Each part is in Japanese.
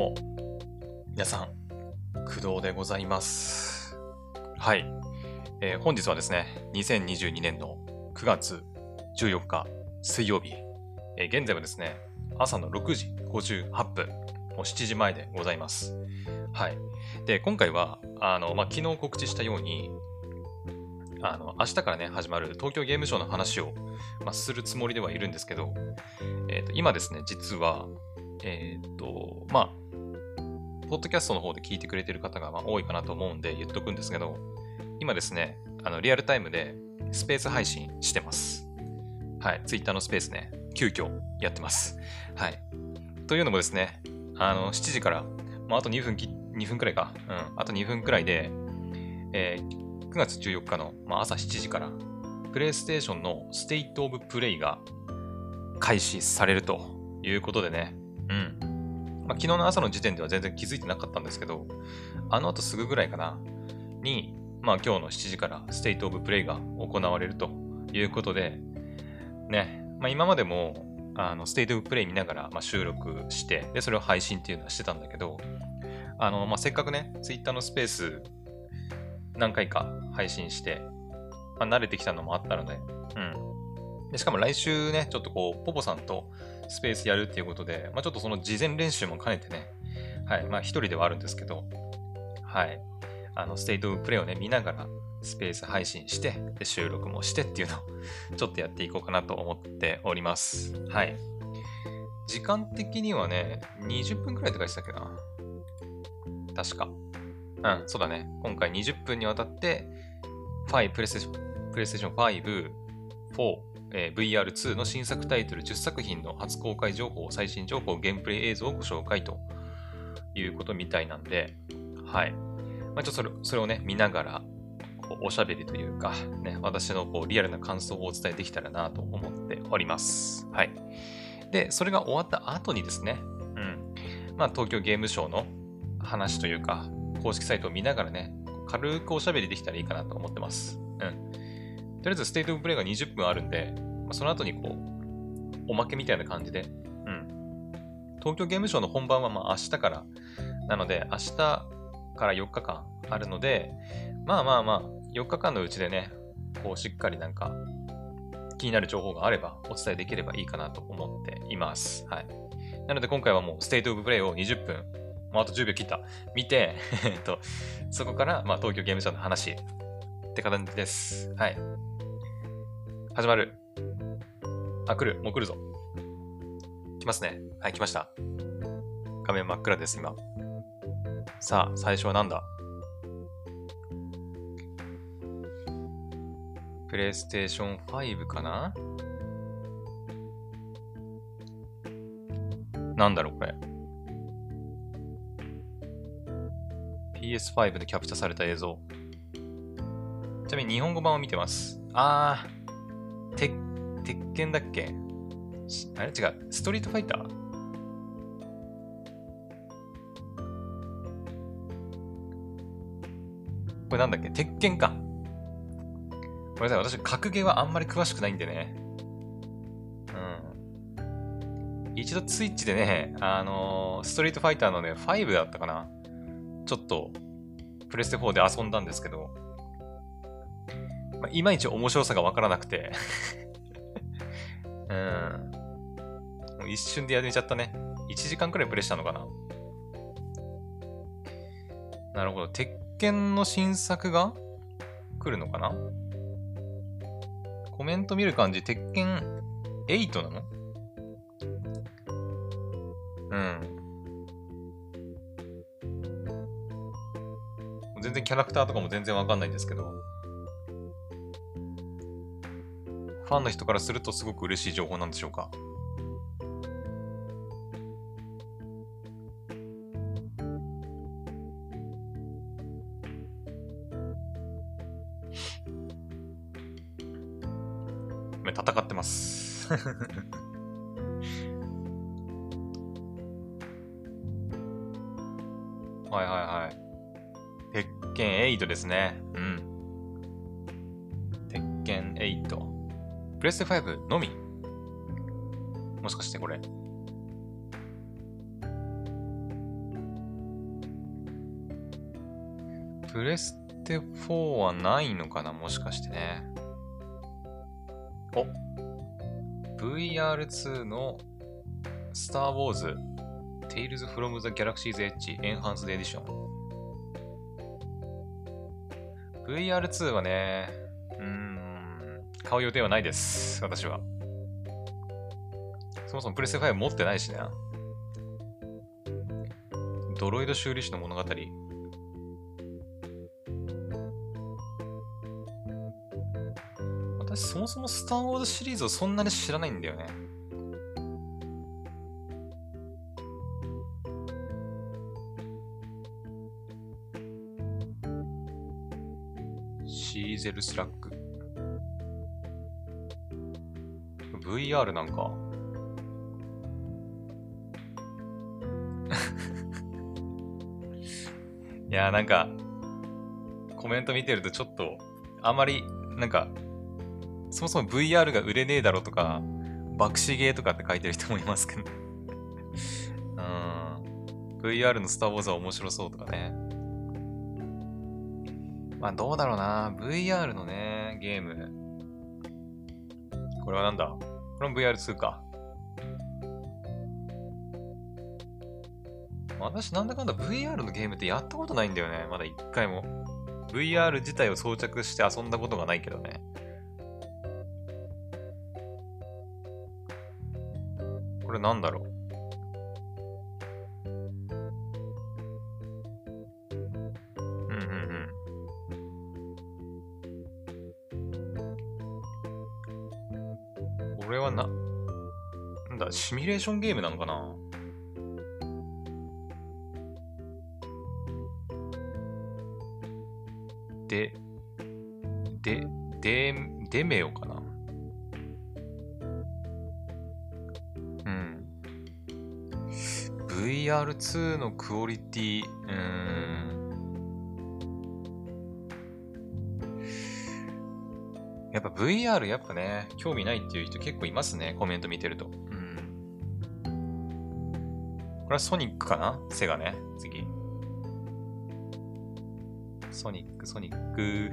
も、皆さん、工藤でございます。はい。えー本日はですね、2022年の9月14日水曜日、えー現在はですね、朝の6時58分、もう7時前でございます。はい。で、今回は、あの、まあ、昨日告知したように、あの、明日からね、始まる東京ゲームショウの話を、まあ、するつもりではいるんですけど、えっ、と、今ですね、実は、えっ、と、まあ、ポッドキャストの方で聞いてくれてる方がま多いかなと思うんで言っとくんですけど、今ですね、あのリアルタイムでスペース配信してます。はい、ツイッターのスペースね、急遽やってます。はい。というのもですね、あの、7時から、まあ、あと2分き、2分くらいか、うん、あと2分くらいで、えー9月14日の、まあ、朝7時から、プレイステーションの State of Play が開始されるということでね、うん。まあ、昨日の朝の時点では全然気づいてなかったんですけど、あの後すぐぐらいかな、に、まあ今日の7時から State of Play が行われるということで、ね、まあ今までも、あの、 State of Play 見ながら、ま、収録して、で、それを配信っていうのはしてたんだけど、あの、まあ、せっかくね、ツイッターのスペース何回か配信して、まあ、慣れてきたのもあったので、うん。で、しかも来週ね、ちょっとこう、ポポさんとスペースやるっていうことで、まあ、ちょっとその事前練習も兼ねてね、はい、まあ一人ではあるんですけど、はい、あの、ステイトオブプレイをね、見ながらスペース配信して、で、収録もしてっていうのを ちょっとやっていこうかなと思っております。はい。時間的にはね、20分くらいとかでしたっけな。確か。うん、そうだね。今回20分にわたって、5、プレイステーション、プレイステーション5、4、えー VR2 の新作タイトル10作品の初公開情報、最新情報、ゲームプレイ映像をご紹介ということみたいなんで、はい。まあ、ちょっとそれそれをね、見ながら、こうおしゃべりというか、ね、私のこうリアルな感想をお伝えできたらなと思っております。はい。で、それが終わった後にですね、うん。まあ、東京ゲームショウの話というか、公式サイトを見ながらね、軽くおしゃべりできたらいいかなと思ってます。うん。とりあえず State of Play が20分あるんで、まあ、その後にこう、おまけみたいな感じで、うん。東京ゲームショウの本番はまあ明日からなので、明日から4日間あるので、まあまあまあ、4日間のうちでね、こうしっかりなんか気になる情報があればお伝えできればいいかなと思っています。はい。なので今回はもう State of Play を20分、もうあと10秒切った、見て、えっと、そこからまあ東京ゲームショウの話って感じです。はい。始まる。あ、来る。もう来るぞ。来ますね。はい、来ました。画面真っ暗です、今。さあ、最初は何だ？プレイステーション5かな？なんだろう、これ。PS5 でキャプチャされた映像。ちなみに日本語版を見てます。あー、鉄、鉄拳だっけ？あれ？違う。ストリートファイター？これなんだっけ？鉄拳か。ごめんなさい。私、格ゲーはあんまり詳しくないんでね。うん。一度ツイッチでね、あのーストリートファイターのね、5だったかな。ちょっと、プレステ4で遊んだんですけど、まあ、いまいち面白さがわからなくて、うん。う一瞬でやめちゃったね。1時間くらいプレイしたのかな。なるほど。鉄拳の新作が来るのかな？コメント見る感じ、鉄拳8なの？うん。全然キャラクターとかも全然わかんないんですけど、ファンの人からするとすごく嬉しい情報なんでしょうか？戦ってます。はいはいはい。鉄拳8ですね。レステ5のみもしかしてこれ。プレステ4はないのかなもしかしてね。お VR2 のスター・ウォーズ Tales from the Galaxy's Edge Enhanced Edition VR2 はね、買う予定はないです。私は。そもそもプレステ5持ってないしね。ドロイド修理士の物語。私そもそもスター・ウォーズシリーズをそんなに知らないんだよね。シーゼルスラック。VR なんか。いやーなんか、コメント見てるとちょっと、あまり、なんか、そもそも VR が売れねえだろとか、爆死ゲーとかって書いてる人もいますけど。うん。VR のスターウォーズは面白そうとかね。まあどうだろうな。VR のね、ゲーム。これはなんだ？これも VR2 か。私なんだかんだ VR のゲームってやったことないんだよね。まだ一回も。VR 自体を装着して遊んだことがないけどね。これなんだろううんうんうん。れはな、なんだ、シミュレーションゲームなのかな？で、で、で、デメオかな。VR2 のクオリティ、うーん。VR やっぱね、興味ないっていう人結構いますね、コメント見てると。うん。これはソニックかな？セガね、次。ソニック、ソニック。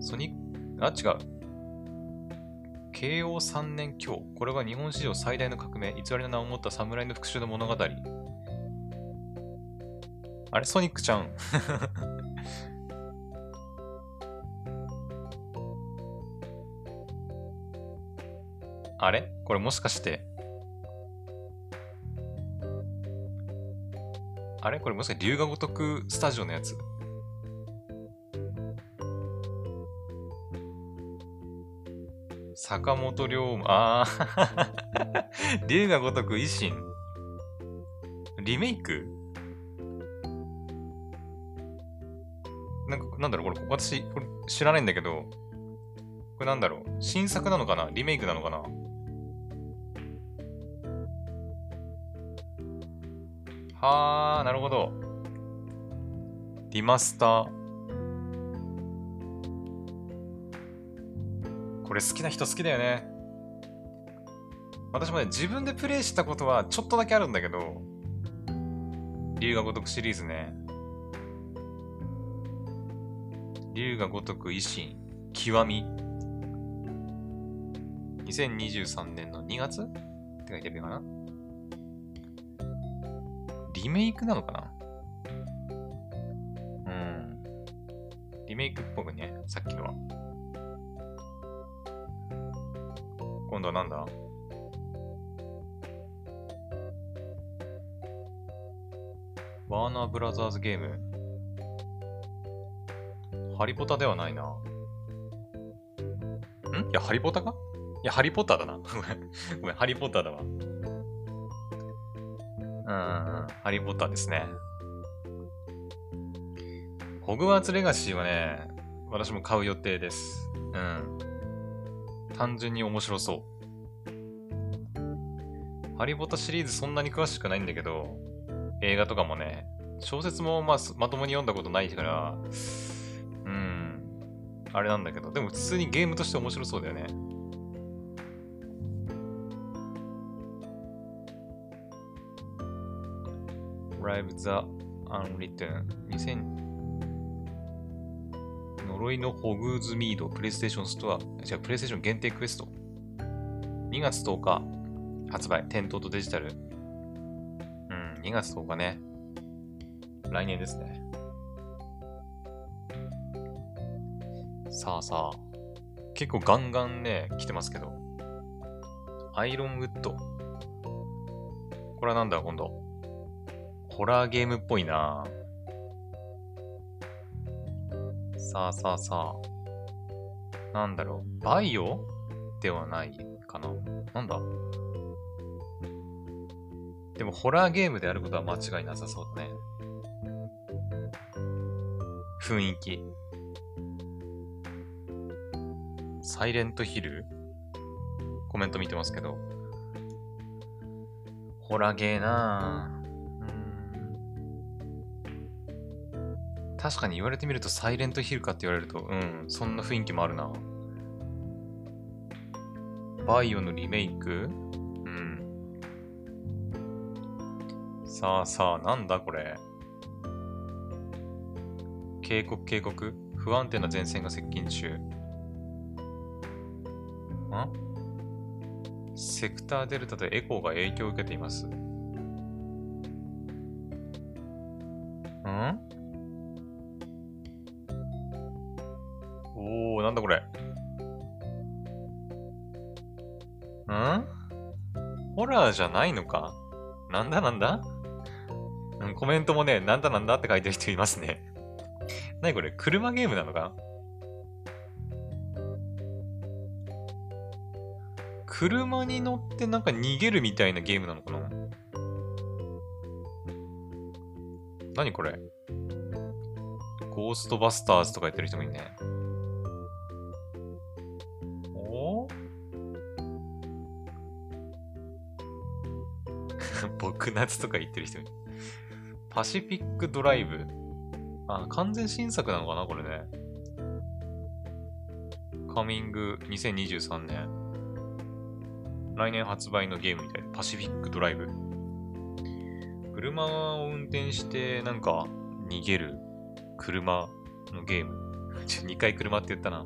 ソニック、あ、違う。慶応3年今日。これは日本史上最大の革命。偽りの名を持った侍の復讐の物語。あれ？ソニックちゃん。これもしかして。あれ？これもしかして龍が如くスタジオのやつ？坂本龍馬、ああ 龍が如く維新？リメイク？なんか、なんだろう、これ、私、これ知らないんだけど、これなんだろう、新作なのかな？リメイクなのかな？はあ、なるほど。リマスター。これ好きな人好きだよね。私もね、自分でプレイしたことはちょっとだけあるんだけど、竜が如くシリーズね。竜が如く維新、極み。2023年の2月？って書いてあるかな？リメイクなのかな？うん。リメイクっぽくね、さっきのは。今度はなんだ？ワーナーブラザーズゲーム。ハリポタではないな。ん？いや、ハリポタか？いや、ハリポッターだな。ごめん。ごめん、ハリポッターだわ。うん。ハリポッターですね。ホグワーツレガシーはね、私も買う予定です。うん。単純に面白そう。ハリポタシリーズそんなに詳しくないんだけど、映画とかもね、小説もまあまともに読んだことないから、うん、あれなんだけど、でも普通にゲームとして面白そうだよね。Live the Unwritten 2000呪いのホグーズミード、プレイステーションストア、じゃあプレイステーション限定クエスト。2月10日、発売、店頭とデジタル。うん、2月10日ね。来年ですね。さあさあ、結構ガンガンね、来てますけど。アイロンウッド。これはなんだ、今度。ホラーゲームっぽいなさあさあさあ。なんだろう。バイオ？ではないかな。なんだ？でも、ホラーゲームであることは間違いなさそうだね。雰囲気。サイレントヒル？コメント見てますけど。ホラゲーなぁ。確かに言われてみるとサイレントヒルかって言われると、うん、そんな雰囲気もあるな。バイオのリメイク？うん。さあさあ、なんだこれ？警告警告不安定な前線が接近中。ん？セクターデルタでエコーが影響を受けています。じゃないのか？なんだなんだ、コメントもね、なんだなんだって書いてる人いますね。なにこれ？車ゲームなのか？車に乗ってなんか逃げるみたいなゲームなのかな？何これ？ゴーストバスターズとか言ってる人もいるね。僕夏とか言ってる人パシフィックドライブ。あ、完全新作なのかなこれね。カミング2023年。来年発売のゲームみたいな。パシフィックドライブ。車を運転して、なんか、逃げる車のゲーム。ちょ、2回車って言ったな。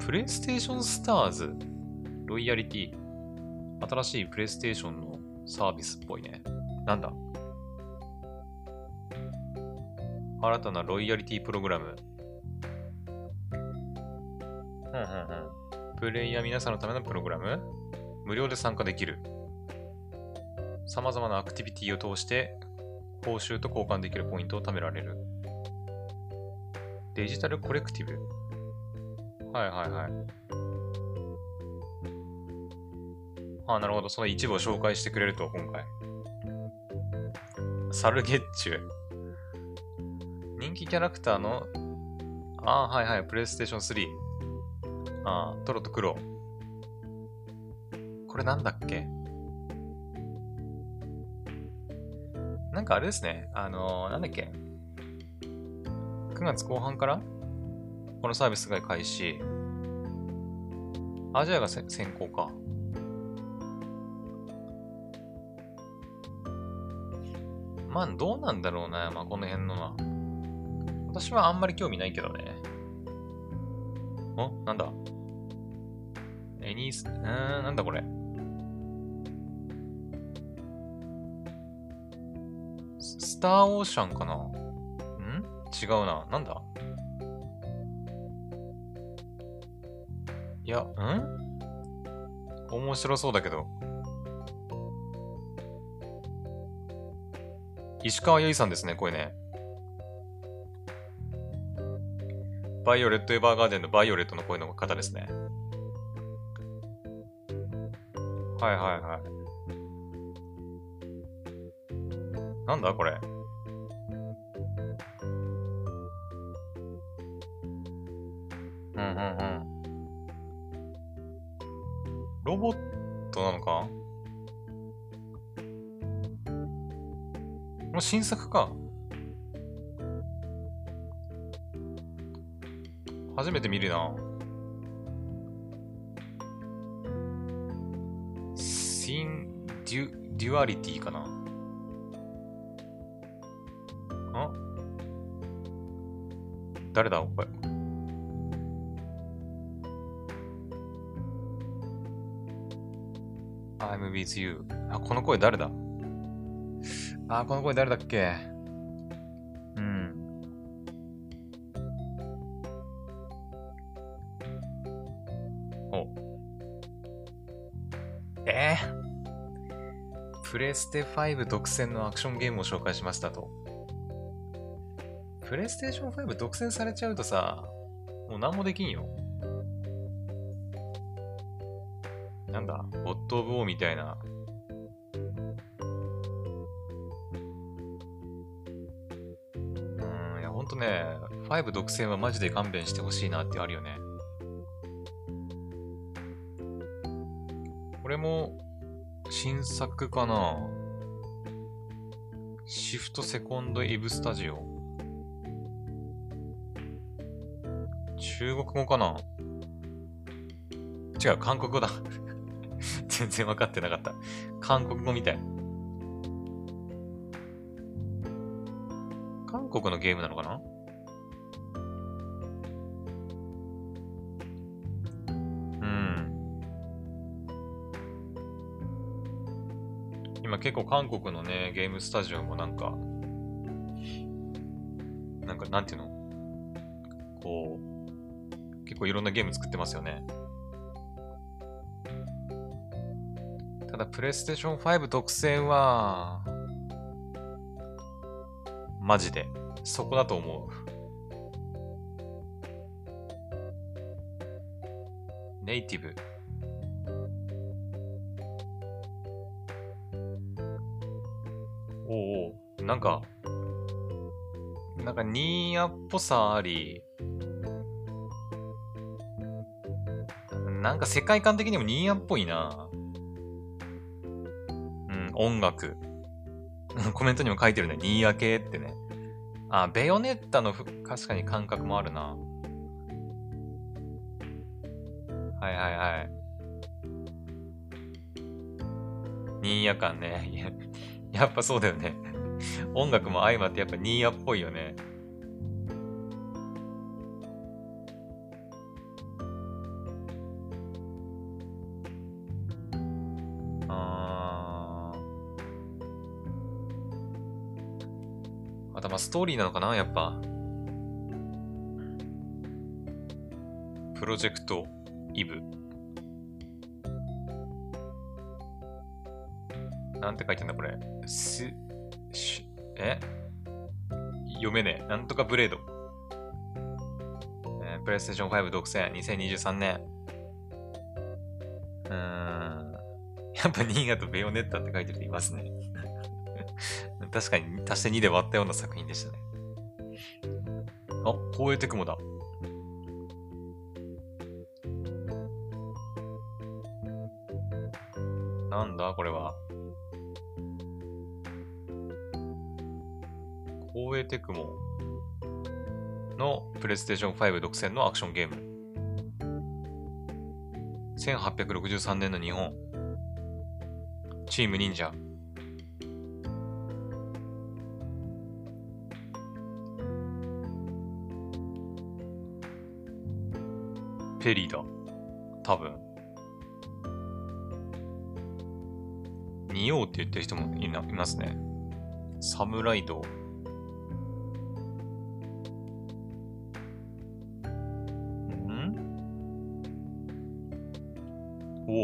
プレイステーションスターズロイヤリティ新しいプレイステーションのサービスっぽいね。なんだ？新たなロイヤリティプログラム。うんうんうん。プレイヤー皆さんのためのプログラム？無料で参加できる。様々なアクティビティを通して報酬と交換できるポイントを貯められる。デジタルコレクティブはいはいはい。ああ、なるほど。その一部を紹介してくれると、今回。サルゲッチュ。人気キャラクターの、ああ、はいはい。プレイステーション3。ああ、トロとクロ。これなんだっけ？なんかあれですね。あのー、なんだっけ ?9 月後半から？このサービスが開始。アジアが先行か。まあ、どうなんだろうな。まあ、この辺のな。私はあんまり興味ないけどね。おなんだ？エニース、うん、なんだこれ？スターオーシャンかな？ん？違うな。なんだ？いや、ん？面白そうだけど。石川由依さんですね、これね。バイオレット・エヴァーガーデンのバイオレットの声の方ですね。はいはいはい。なんだこれ？新作か。初めて見るな。シンデュ、デュアリティかなあ？誰だ？これ。I'm with you. あ、この声誰だ？あ、この声誰だっけ？うん。お。えー、プレステ5独占のアクションゲームを紹介しましたと。プレイステーション5独占されちゃうとさ、もう何もできんよ。なんだ、ボット・オブ・オーみたいな。5独占はマジで勘弁してほしいなってあるよね。これも、新作かなシフトセコンドイブスタジオ。中国語かな違う、韓国語だ。全然分かってなかった。韓国語みたい。韓国のゲームなのかな？結構韓国のね、ゲームスタジオもなんか、なんか、なんていうの？こう、結構いろんなゲーム作ってますよね。ただ、プレイステーション5独占は、マジで、そこだと思う。ネイティブ。なんか、なんかニーヤっぽさあり、なんか世界観的にもニーヤっぽいな。うん、音楽。コメントにも書いてるね。ニーヤ系ってね。あ、ベヨネッタのふ確かに感覚もあるな。はいはいはい。ニーヤ感ね。やっぱそうだよね。音楽も相まってやっぱニーヤっぽいよね。あ。あとまあストーリーなのかなやっぱ。プロジェクトイブ。なんて書いてんだこれ。す、し、え？読めねえ。なんとかブレード。えー、プレイステーション5独占、2023年。うーん。やっぱ新潟ベヨネッタって書いてる人いますね。確かに足して2で割ったような作品でしたね。あ、東映テクモだ。クモのプレイステーション5独占のアクションゲーム。1863年の日本。チーム忍者。ペリーだ。多分。仁王って言ってる人もいないますね。サムライド。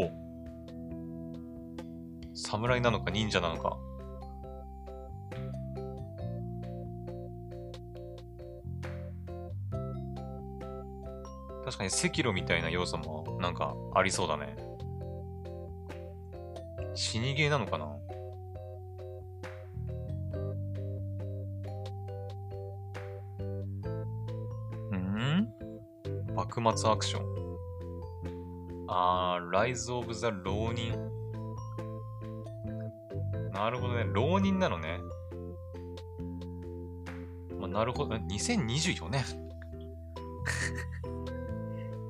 お。侍なのか忍者なのか。確かに赤炉みたいな要素もなんかありそうだね。死にゲーなのかなんん？幕末アクション。あー、ライズ・オブ・ザ・浪人。なるほどね。浪人なのね。まあ、なるほど。2024年。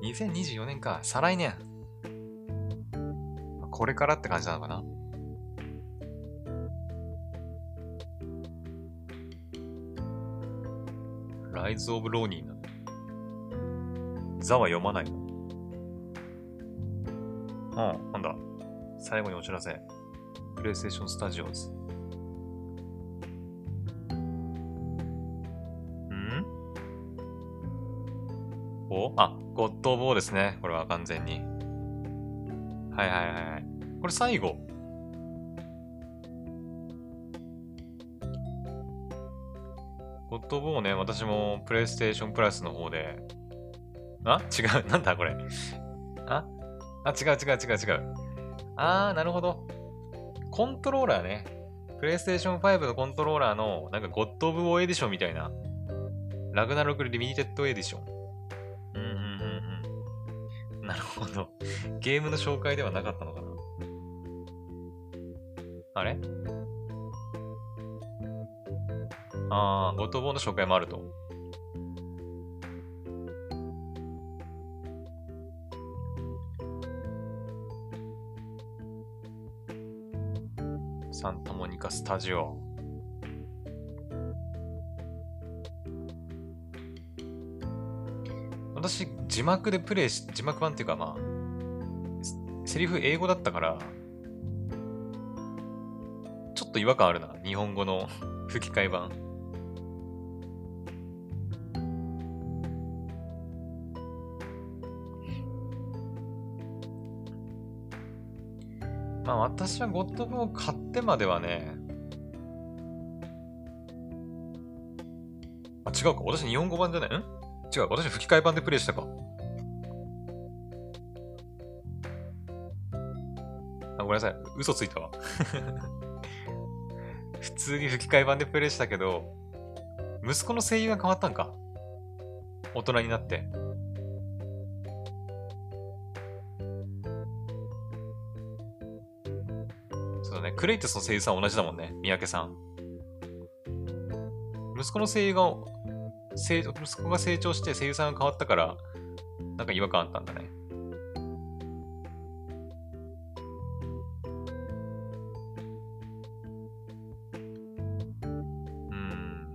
2024年か。再来年。これからって感じなのかな。ライズ・オブ・浪人ニーザは読まないの？うん、なんだ。最後にお知らせ。プレイステーションスタジオズ。ん？お？あ、ゴッド・オブ・オーですね。これは完全に。はいはいはいはい。これ最後。God of War ね、私もプレイステーションプラスの方で。あ？違う。なんだこれ。あ、違う違う違う違う。あー、なるほど。コントローラーね。プレイステーション5のコントローラーの、なんか God of War エディションみたいな。ラグナロク Limited Edition。うんうんうんうん。なるほど。ゲームの紹介ではなかったのかな。あれ？あー、 God of War の紹介もあると。サンタモニカスタジオ。私、字幕でプレイし、字幕版っていうかまあ、セリフ英語だったから、ちょっと違和感あるな。日本語の 吹き替え版。まあ私はゴッドブを買ってまではね、あ、違うか。私日本語版じゃない？ん？違う。私吹き替え版でプレイしたか。あ、ごめんなさい。嘘ついたわ。普通に吹き替え版でプレイしたけど、息子の声優が変わったんか。大人になって。クレイテスの声優さん同じだもんね。三宅さん。息子の声優が、息子が成長して声優さんが変わったから、なんか違和感あったんだね。うん。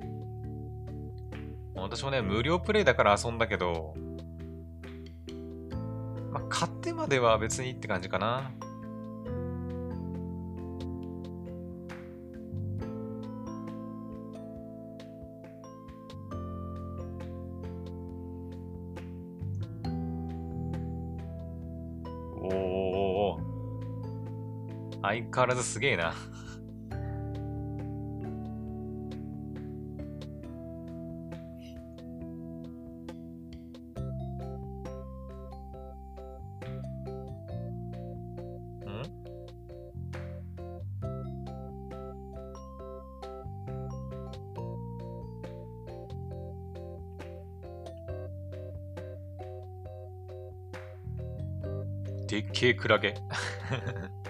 私もね、無料プレイだから遊んだけど、まあ、買ってまでは別にって感じかな。相変わらずすげえな。でっけえクラゲ。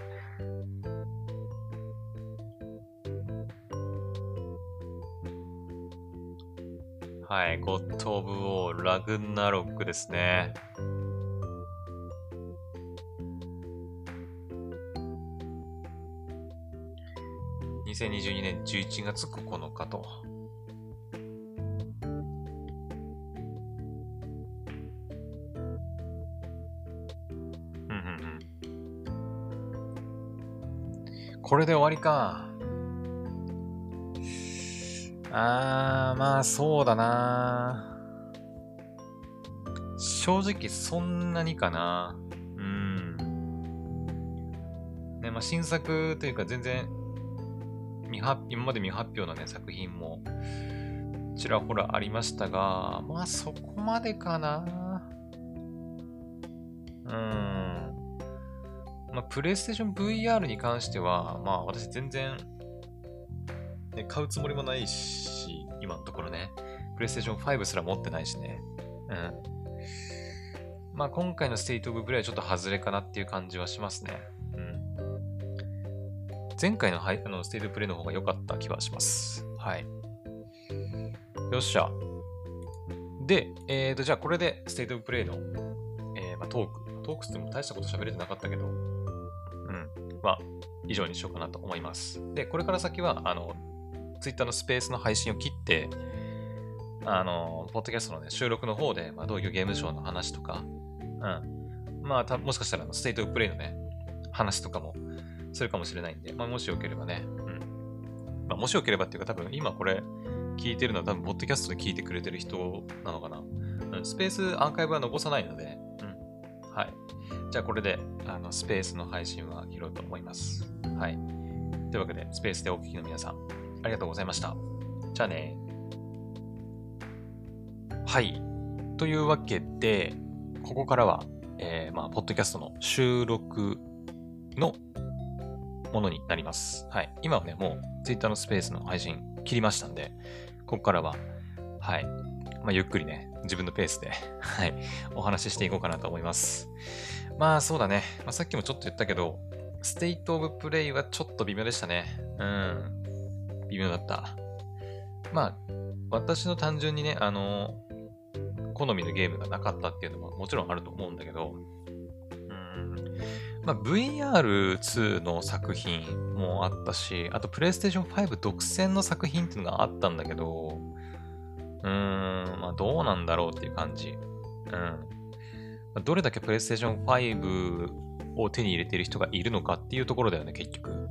はい、ゴッド・オブ・ウォー、ラグナロックですね。2022年11月9日と。うんうんうん。これで終わりか。あー、まあそうだな。正直そんなにかな。うん。ね、まあ新作というか全然未発今まで未発表のね、作品もちらほらありましたが、まあそこまでかな。うん。まあ、プレイステーション VR に関しては、まあ私全然ね、買うつもりもないし、今のところね、PlayStation 5すら持ってないしね。うん。まあ今回の State of Play はちょっと外れかなっていう感じはしますね。うん。前回のあの State of Play の方が良かった気はします。はい。よっしゃ。で、えーと、じゃあこれで State of Play の、えー、まあ、トーク。トークっても大したこと喋れてなかったけど、うん。まあ、以上にしようかなと思います。で、これから先は、あの、Twitter のスペースの配信を切って、あの、ポッドキャストのね、収録の方で、まあ、どういうゲームショーの話とか、うん。まあ、もしかしたら、 State of Play のね、話とかもするかもしれないんで、まあ、もしよければね、うん。まあ、もしよければっていうか、多分、今これ、聞いてるのは多分、ポッドキャストで聞いてくれてる人なのかな。うん、スペースアーカイブは残さないので、うん。はい。じゃあ、これで、あの、スペースの配信は切ろうと思います。はい。というわけで、スペースでお聞きの皆さん、ありがとうございました。じゃあね。はい。というわけで、ここからは、えー、まあ、ポッドキャストの収録のものになります。はい。今はね、もう Twitter のスペースの配信切りましたんで、ここからは、はい。まあ、ゆっくりね、自分のペースで はい、お話ししていこうかなと思います。まあ、そうだね。まあ、さっきもちょっと言ったけど、ステイトオブプレイはちょっと微妙でしたね。うん。微妙だった。まあ、私の単純にね、あの、好みのゲームがなかったっていうのももちろんあると思うんだけど、まあ、VR2 の作品もあったし、あと PlayStation 5独占の作品っていうのがあったんだけど、うーん、まあどうなんだろうっていう感じ。うんま。どれだけ PlayStation 5を手に入れてる人がいるのかっていうところだよね、結局。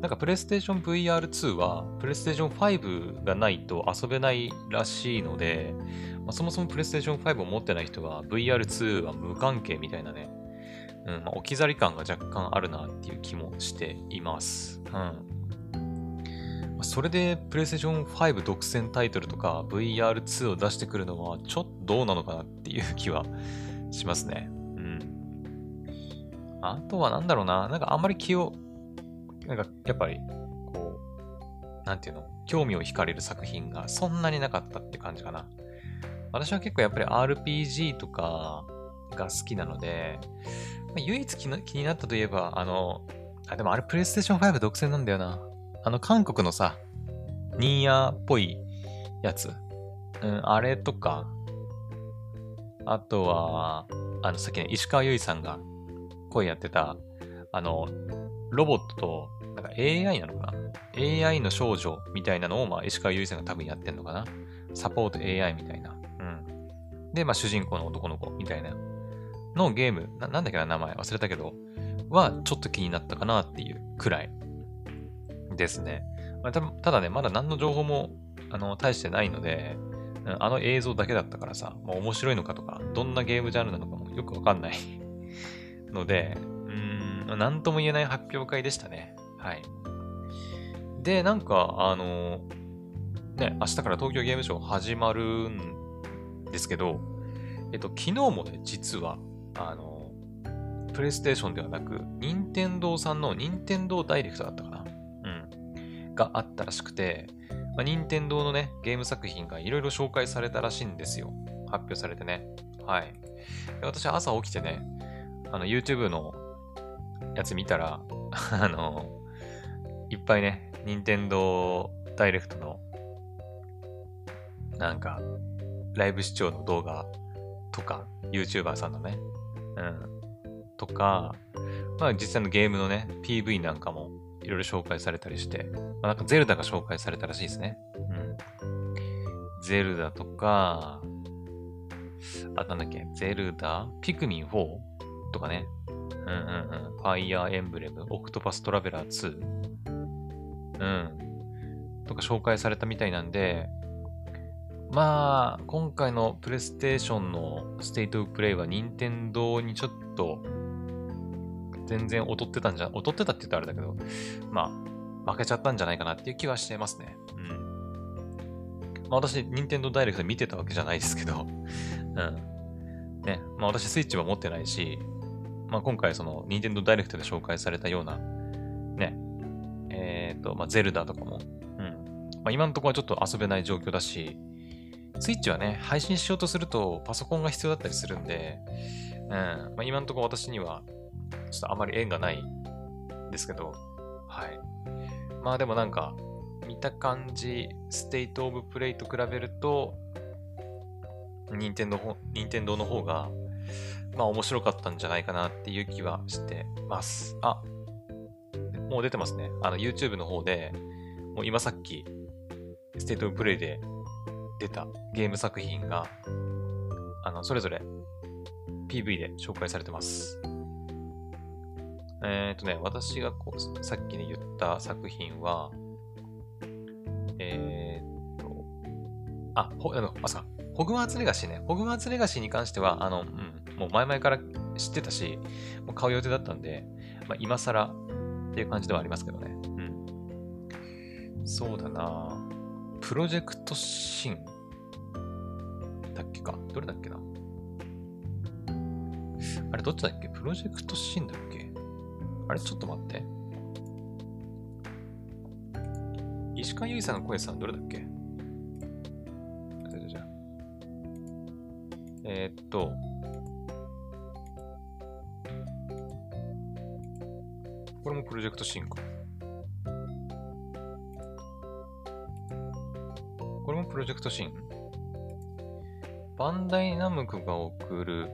なんか PlayStation VR2 は PlayStation 5がないと遊べないらしいので、まあ、そもそも PlayStation 5を持ってない人は VR2 は無関係みたいなね、うんまあ、置き去り感が若干あるなっていう気もしています。うんそれで PlayStation 5独占タイトルとか VR2 を出してくるのはちょっとどうなのかなっていう気はしますね。うん。あとはなんだろうな。なんかあんまり気を、なんかやっぱり、こう、なんていうの、興味を惹かれる作品がそんなになかったって感じかな。私は結構やっぱり RPG とかが好きなので、まあ、唯一気になったといえば、あの、あ、でもあれ PlayStation 5独占なんだよな。あの、韓国のさ、ニーヤーっぽいやつ。うん、あれとか、あとは、あの、さっきね、石川由依さんが声やってた、あの、ロボットと、なんか AI なのかな ?AI の少女みたいなのを、まあ、石川由依さんが多分やってんのかな？サポート AI みたいな。うん。で、まあ、主人公の男の子みたいなのゲームな、なんだっけな、名前忘れたけど、はちょっと気になったかなっていうくらいですね。まあ、たただね、まだ何の情報も、あの、大してないので、あの映像だけだったからさ、まあ、面白いのかとか、どんなゲームジャンルなのかもよくわかんないので、うん、なんとも言えない発表会でしたね。はい。で、なんか、あの、ね、明日から東京ゲームショウ始まるんですけど、えっと、昨日もね、実は、あの、プレイステーションではなく、任天堂さんの任天堂ダイレクトだったかな？うんがあったらしくて、まあ、任天堂のね、ゲーム作品がいろいろ紹介されたらしいんですよ。発表されてね。はい。で私は朝起きてね、あの、YouTube のやつ見たら、あの、いっぱいね、任天堂ダイレクトの、なんか、ライブ視聴の動画とか、YouTuber さんのね、うん、とか、まあ実際のゲームのね、PV なんかもいろいろ紹介されたりして、まあ、なんかゼルダが紹介されたらしいですね。うん。ゼルダとか、あ、なんだっけ、ゼルダピクミン4とかね。うんうんうん。ファイヤーエンブレム、オクトパストラベラー2。うん。とか紹介されたみたいなんで、まあ、今回のプレイステーションのステートオブプレイは任天堂にちょっと全然劣ってたんじゃ、劣ってたって言ったらあれだけど、まあ、負けちゃったんじゃないかなっていう気はしてますね。うん。まあ私、任天堂ダイレクト見てたわけじゃないですけど、うん。ね、まあ私スイッチも持ってないし、まあ今回その任天堂ダイレクトで紹介されたような、ね、えっ、ー、と、まあゼルダとかも、うん。まあ今のところはちょっと遊べない状況だし、スイッチはね、配信しようとするとパソコンが必要だったりするんで、うん。まあ今のところ私にはちょっとあまり縁がないんですけど、はい。まあでもなんか、見た感じ、ステイトオブプレイと比べると、任天堂任天堂の方が、まあ面白かったんじゃないかなっていう気はしてます。あ、もう出てますね。あの YouTube の方で、もう今さっき、ステイトプレイで出たゲーム作品が、あの、それぞれ PV で紹介されてます。えっ、ー、とね、私がこうさっきね言った作品は、えっ、と、あ、ほ、あの、あ、さ、ホグワーツレガシーね。ホグワーツレガシーに関しては、あの、うん、もう前々から知ってたし、もう買う予定だったんで、まあ、今更っていう感じではありますけどね。うん。そうだな。プロジェクトシン。だっけか。どれだっけな。あれ、どっちだっけ？プロジェクトシンだっけ？あれ、ちょっと待って。石川由依さんの声さん、どれだっけ？じゃじゃえー、っと、これもプロジェクトシンか。これもプロジェクトシンバンダイナムコが送る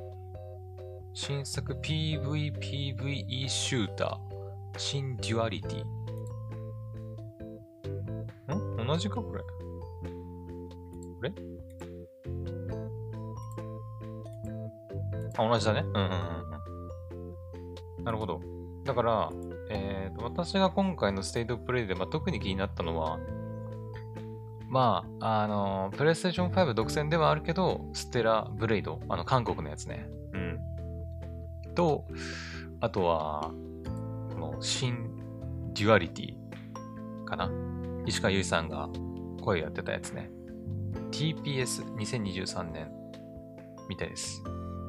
新作 PVPVE シューターシンデュアリティ。ん？同じかこれ？これ？あ、同じだね。うんうんうん。なるほど。だから、私が今回のステイトプレイで、まあ、特に気になったのは、まあ、あの、プレイステーション5独占ではあるけど、ステラブレイド、あの、韓国のやつね。うん。と、あとは、この、シンデュアリティかな？石川由依さんが声やってたやつね。TPS2023 年みたいです。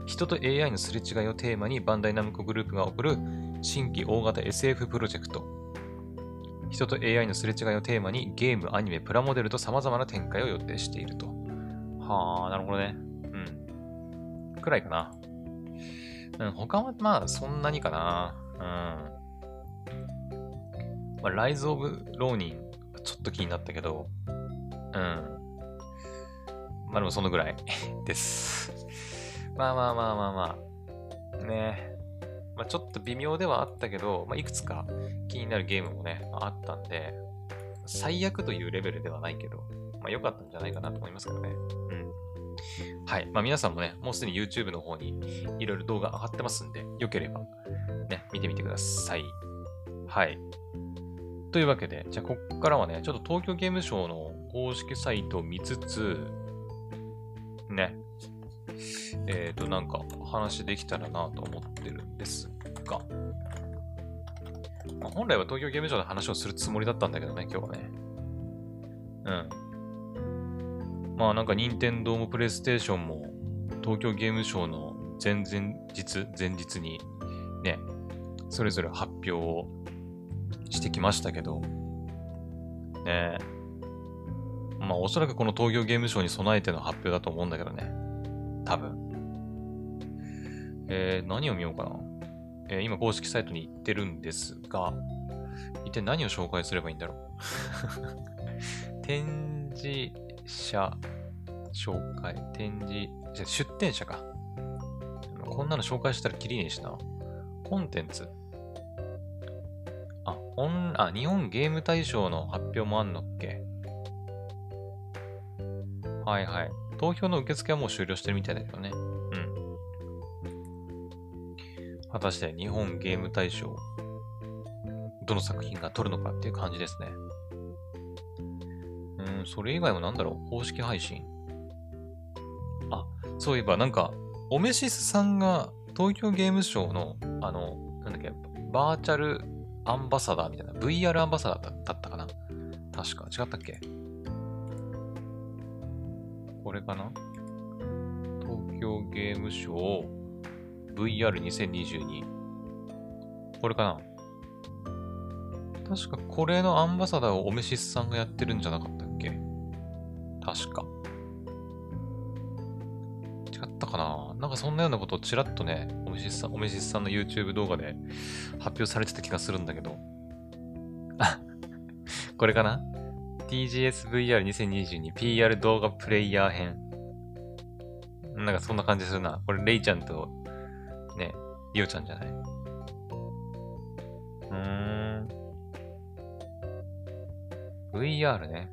人と AI のすれ違いをテーマにバンダイナムコグループが送る新規大型 SF プロジェクト。人と AI のすれ違いをテーマにゲーム、アニメ、プラモデルと様々な展開を予定していると。はあ、なるほどね。うん。くらいかな。うん、他はまあそんなにかな。うん。まあ、ライズ・オブ・ローニン、ちょっと気になったけど、うん。まあでもそのぐらいです。まあまあまあまあまあ。ねまあ、ちょっと微妙ではあったけど、まあ、いくつか気になるゲームもね、あ、ったんで、最悪というレベルではないけど、まあ良かったんじゃないかなと思いますけどね。うん。はい。まあ皆さんもね、もうすでに YouTube の方にいろいろ動画上がってますんで、よければね、見てみてください。はい。というわけで、じゃあこっからはね、ちょっと東京ゲームショウの公式サイトを見つつ、ね、えっ、ー、と、なんか話できたらなと思ってるんですが、まあ、本来は東京ゲームショウの話をするつもりだったんだけどね、今日はね。うん。まあなんか任天堂もプレイステーションも東京ゲームショウの前々日、前日にね、それぞれ発表をしてきましたけど、ねまあおそらくこの東京ゲームショウに備えての発表だと思うんだけどね。多分。えー、何を見ようかな。えー、今公式サイトに行ってるんですが、一体何を紹介すればいいんだろう。展示者紹介、展示、じゃ出展者か。こんなの紹介したらきりねえしな。コンテンツ。あ、オン、あ、日本ゲーム大賞の発表もあんのっけはいはい。投票の受付はもう終了してるみたいだけどね。果たして日本ゲーム大賞、どの作品が取るのかっていう感じですね。うん、それ以外もなんだろう公式配信。あ、そういえばなんか、オメシスさんが東京ゲームショウの、あの、なんだっけ、バーチャルアンバサダーみたいな、VR アンバサダーだったかな確か。違ったっけ？これかな？東京ゲームショウ VR2022。これかな？確かこれのアンバサダーをオメシスさんがやってるんじゃなかったっけ？確か。違ったかな？なんかそんなようなことをちらっとね、オメシスさん、オメシスさんの YouTube 動画で発表されてた気がするんだけど。あ、これかな ?TGSVR2022 PR 動画プレイヤー編。なんかそんな感じするな。これ、レイちゃんと、ね、リオちゃんじゃない？うーん。VR ね。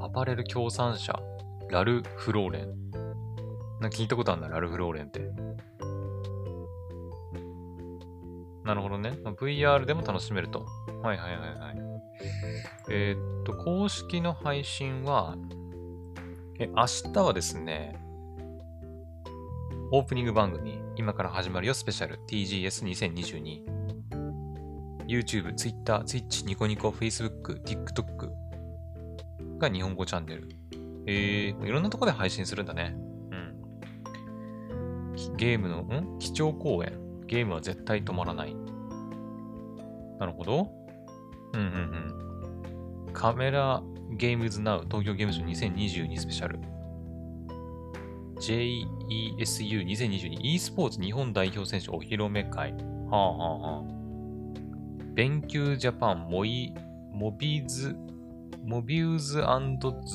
あ、パレル協賛社、ラルフローレン。なんか聞いたことあるんだ、ラルフローレンって。なるほどね。VR でも楽しめると。はいはいはいはい。えー、っと、公式の配信は、え、明日はですね、オープニング番組、今から始まるよスペシャル TGS2022。YouTube、Twitter、Twitch、ニコニコ、Facebook、TikTok が日本語チャンネル。えー、いろんなとこで配信するんだね。うん。ゲームの、ん？基調講演。ゲームは絶対止まらない。なるほど。うんうんうん。ガメラゲームズナウ東京ゲームショー2022スペシャル。JESU2022 e スポーツ日本代表選手お披露目会。はあはあはあ。 BenQ ジャパンモイ、モビーズ、モビューズ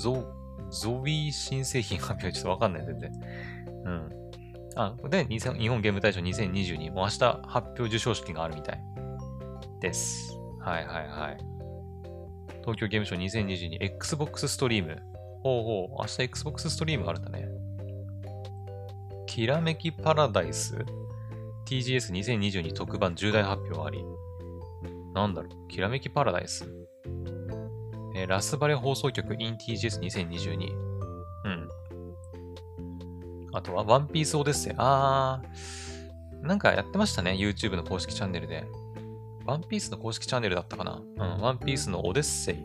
ゾ、ゾビー新製品発表ちょっとわかんない、全然。うん。あ、で、日本ゲーム大賞2022、もう明日発表受賞式があるみたいです。はいはいはい。東京ゲームショー2022 Xbox ストリーム。ほうほう、明日 Xbox ストリームがあるんだね。きらめきパラダイス？TGS2022 特番重大発表あり。なんだろう、きらめきパラダイス？えー、ラスバレ放送局 in TGS2022。うん。あとは、ワンピースオデッセイ。あー、なんかやってましたね、YouTube の公式チャンネルで。ワンピースの公式チャンネルだったかな？うん、ワンピースのオデッセイっ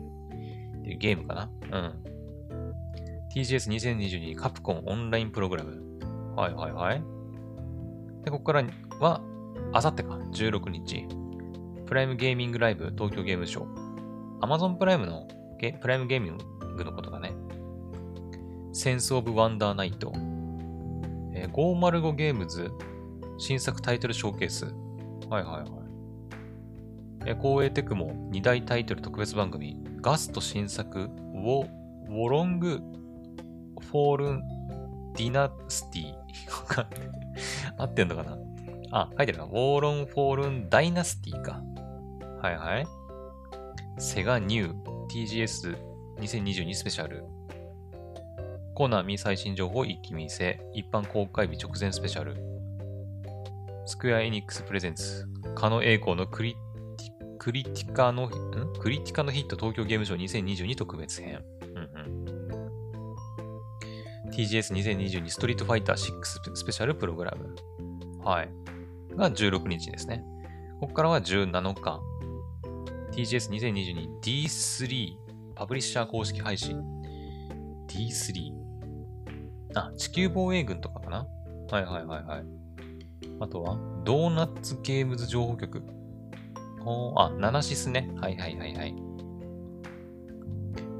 ていうゲームかな？うん。TGS2022 カプコンオンラインプログラム。はいはいはい。で、ここからは、あさってか、16日。プライムゲーミングライブ東京ゲームショー。Amazon プライムのゲプライムゲーミングのことだね。センスオブワンダーナイト。えー、505ゲームズ新作タイトルショーケース。はいはいはい。えー、光栄テクモ2大タイトル特別番組。ガスト新作ウォ、ウォロングフォールンディナスティ。合ってんのかな？あ、書いてるな。ウォーロン・フォールン・ダイナスティか。はいはい。セガニュー TGS2022 スペシャル。コナミ最新情報一気見せ。一般公開日直前スペシャル。スクエア・エニックスプレゼンツ。カノ栄光のクリクリティカの、ん？クリティカのヒット東京ゲームショー2022特別編。うんうん TGS2022 ストリートファイター6スペシャルプログラム。はい。が16日ですね。ここからは17日。TGS2022 D3 パブリッシャー公式配信。D3。あ、地球防衛軍とかかなはいはいはいはい。あとは、ドーナツゲームズ情報局。おあ、ナナシスね。はいはいはいはい。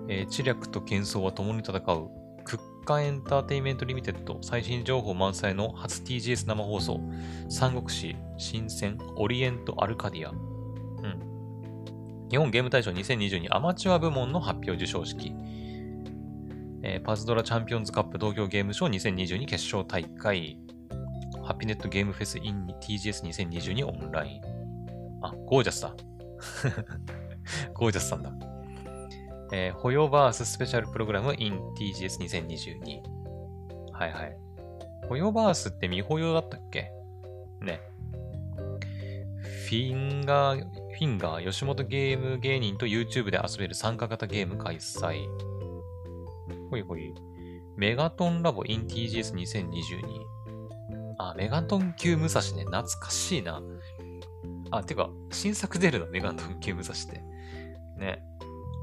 えー、知略と喧騒は共に戦うエンターテイメントリミテッド最新情報満載の初 TGS 生放送、三国志真戦、オリエント、アルカディア。うん。日本ゲーム大賞2022アマチュア部門の発表授賞式。えー、パズドラチャンピオンズカップ東京ゲームショー2022決勝大会。ハピネットゲームフェス in TGS2022 オンライン。あ、ゴージャスだ。ゴージャスさんだ。えー、ホヨバーススペシャルプログラム in TGS2022。はいはい。ホヨバースって未保養だったっけ？ね。フィンガー、フィンガー、吉本ゲーム芸人と YouTube で遊べる参加型ゲーム開催。ほいほい。メガトンラボ in TGS2022。あ、メガトン級武蔵ね。懐かしいな。あ、てか、新作出るの？メガトン級武蔵って。ね。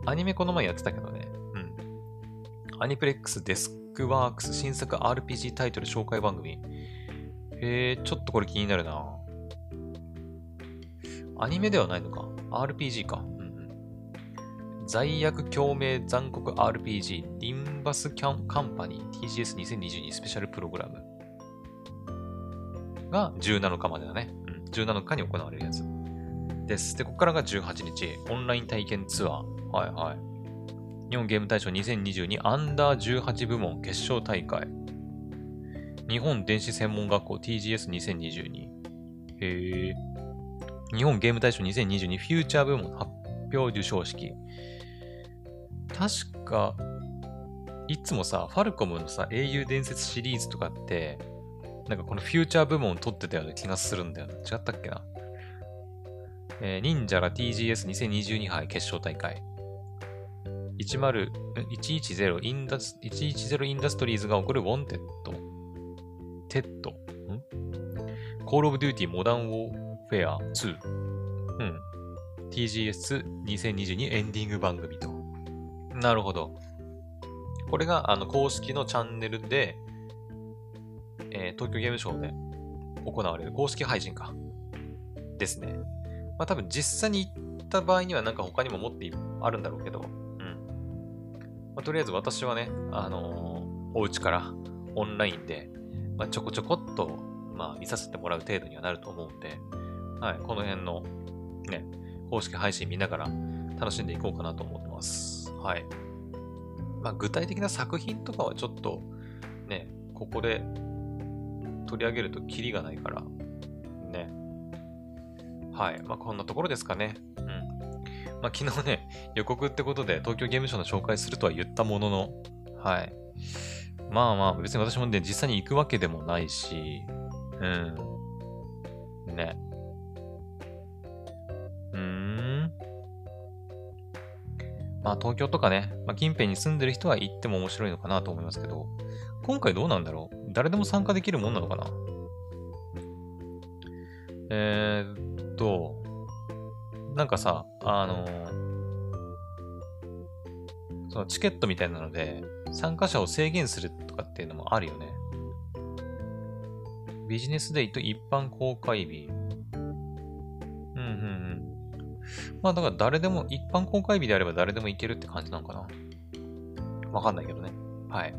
アニメこの前やってたけどね。うん。アニプレックスデスクワークス新作 RPG タイトル紹介番組。へえ、ちょっとこれ気になるな。アニメではないのか ?RPG か。うんうん。罪悪共鳴残酷 RPG リンバスキャンカンパニー TGS2022 スペシャルプログラムが17日までだね。うん。17日に行われるやつ。です。で、ここからが18日、オンライン体験ツアー。はいはい。日本ゲーム大賞2022アンダー18部門決勝大会。日本電子専門学校 TGS2022。へえ。日本ゲーム大賞2022フューチャー部門発表授賞式。確か、いつもさ、ファルコムのさ、英雄伝説シリーズとかって、なんかこのフューチャー部門を取ってたような気がするんだよな。違ったっけな？えー、ニンジャラ TGS2022 杯決勝大会。10 110インダス110インダストリーズが送るウォンテッド。テッド。ん？コールオブデューティモダンウォーフェア2。うん。TGS2022 エンディング番組と。なるほど。これがあの公式のチャンネルで、えー、東京ゲームショウで行われる公式配信か。ですね。まあ多分実際に行った場合にはなんか他にも持ってあるんだろうけど、まあ、とりあえず私はね、あのー、お家からオンラインで、まあ、ちょこちょこっと、まあ見させてもらう程度にはなると思うんで、はい、この辺のね、公式配信見ながら楽しんでいこうかなと思ってます。はい。まあ、具体的な作品とかはちょっとね、ここで取り上げるとキリがないから、ね。はい。まあ、こんなところですかね。うん。まあ、昨日ね、予告ってことで東京ゲームショウの紹介するとは言ったものの、はい。まあまあ、別に私もね、実際に行くわけでもないし、うん。ね。うーん。まあ東京とかね、まあ、近辺に住んでる人は行っても面白いのかなと思いますけど、今回どうなんだろう？誰でも参加できるもんなのかな？えー、っと、なんかさ、あのそのチケットみたいなので、参加者を制限するとかっていうのもあるよね。ビジネスデイと一般公開日。まあだから誰でも、一般公開日であれば誰でも行けるって感じなのかな。わかんないけどね。はい。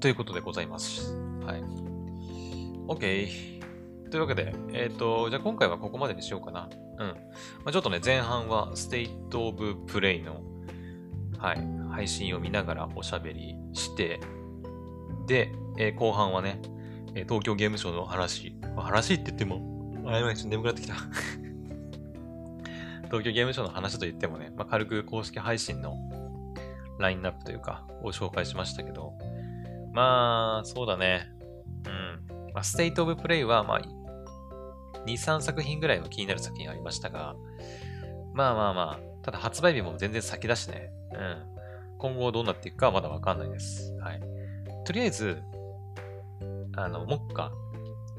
ということでございます。はい。OK。というわけで、えっ、ー、と、じゃあ今回はここまでにしようかな。うん。まあ、ちょっとね、前半はステイトオブプレイの、はい、配信を見ながらおしゃべりして、で、えー、後半はね、東京ゲームショウの話。話って言っても、あ、やばい、ちょっと眠くなってきた 東京ゲームショウの話といってもね、まあ、軽く公式配信のラインナップというか、を紹介しましたけど、まあ、そうだね。うん。まあ、ステイトオブプレイは、まあ、2、3作品ぐらいは気になる作品ありましたが、まあまあまあ、ただ発売日も全然先だしね。うん。今後どうなっていくかはまだわかんないです。はい。とりあえず、あの、目下、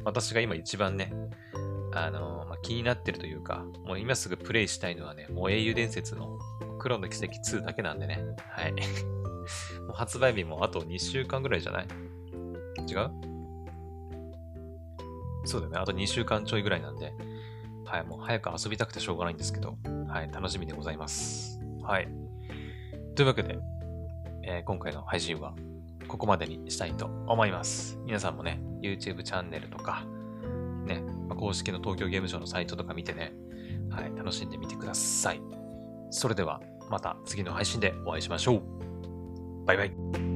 私が今一番ね、あの、まあ、気になってるというか、もう今すぐプレイしたいのはね、もう英雄伝説の黒の奇跡2だけなんでね。はい。もう発売日もあと2週間ぐらいじゃない？違う？そうだよね。あと2週間ちょいぐらいなんで、はい、もう早く遊びたくてしょうがないんですけど、はい、楽しみでございます。はい。というわけで、えー、今回の配信はここまでにしたいと思います。皆さんもね、YouTube チャンネルとか、ね、公式の東京ゲームショウのサイトとか見てね、はい、楽しんでみてください。それでは、また次の配信でお会いしましょう。バイバイ。